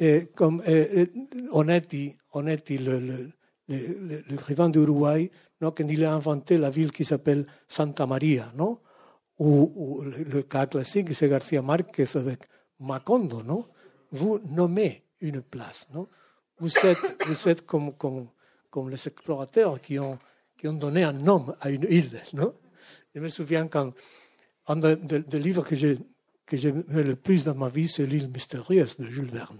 euh, comme euh, Onetti, Onetti le, le, l'écrivain d'Uruguay, non, quand il a inventé la ville qui s'appelle Santa Maria, non ou, le, cas classique, c'est Garcia Marquez avec Macondo, non Vous nommez une place, non Vous êtes, vous êtes comme, comme, les explorateurs qui ont, qui ont donné un nom à une île, non Je me souviens quand un des livres que j'ai que j'aime le plus dans ma vie, c'est l'île mystérieuse de Jules Verne.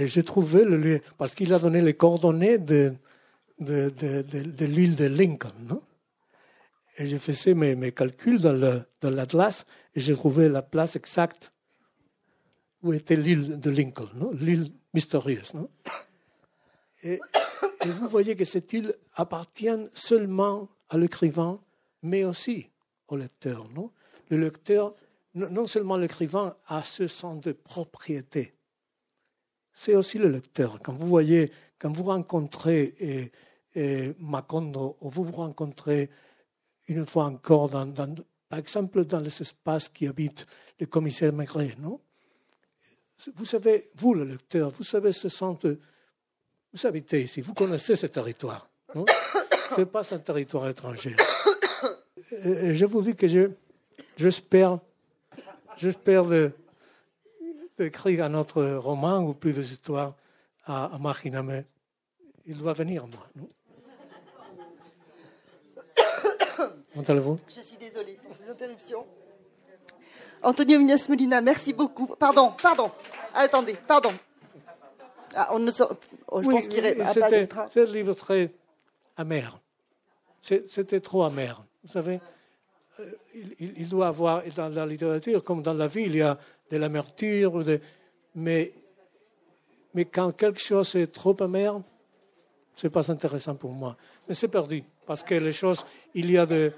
Et j'ai trouvé le lieu, parce qu'il a donné les coordonnées de, de, l'île de Lincoln. Et j'ai fait mes, mes calculs dans l'Atlas et j'ai trouvé la place exacte où était l'île de Lincoln, l'île mystérieuse. Et, et, vous voyez que cette île appartient seulement à l'écrivain, mais aussi au lecteur. Non? Le lecteur, non seulement l'écrivain a ce sens de propriété, c'est aussi le lecteur. Quand vous voyez, quand vous rencontrez et, Macondo, ou vous vous rencontrez une fois encore, dans, par exemple, dans les espaces qui habitent le commissaire Maigret, non? Vous savez, vous, le lecteur, vous savez ce sens de, Vous habitez ici, vous connaissez ce territoire, Ce n'est pas un territoire étranger. Et je vous dis que je, j'espère, j'espère d'écrire un autre roman ou plus d'histoires à, à mais Il doit venir, moi. Non? Comment allez-vous Je suis désolée pour ces interruptions. Antonio Munoz Molina, merci beaucoup. Pardon, pardon. Attendez, pardon. Ah, on ne sort... oh, je pense qu'il C'était un livre très amer. C'était trop amer. Vous savez, euh, il, doit avoir, dans la littérature comme dans la vie, il y a de l'amertume, de, mais, mais quand quelque chose est trop amer, ce n'est pas intéressant pour moi. Mais c'est perdu, parce que les choses, il y a, de,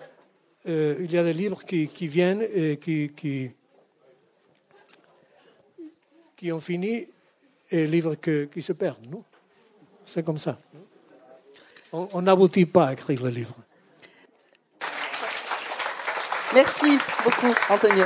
euh, il y a des livres qui, qui viennent et qui, qui, qui ont fini et livres qui se perdent. C'est comme ça. On n'aboutit pas à écrire le livre. Merci beaucoup, Antonio.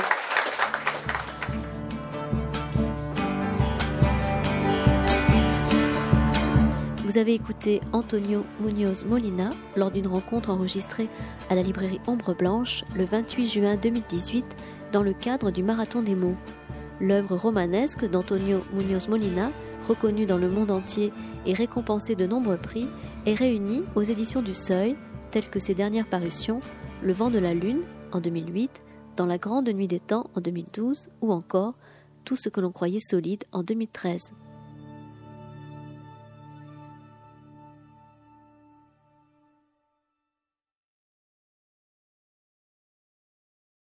Vous avez écouté Antonio Munoz Molina lors d'une rencontre enregistrée à la librairie Ombre Blanche le 28 juin 2018 dans le cadre du Marathon des mots. L'œuvre romanesque d'Antonio Munoz Molina, reconnue dans le monde entier et récompensée de nombreux prix, est réunie aux éditions du Seuil, telles que ses dernières parutions Le vent de la lune, en 2008, Dans la grande nuit des temps en 2012 ou encore Tout ce que l'on croyait solide en 2013.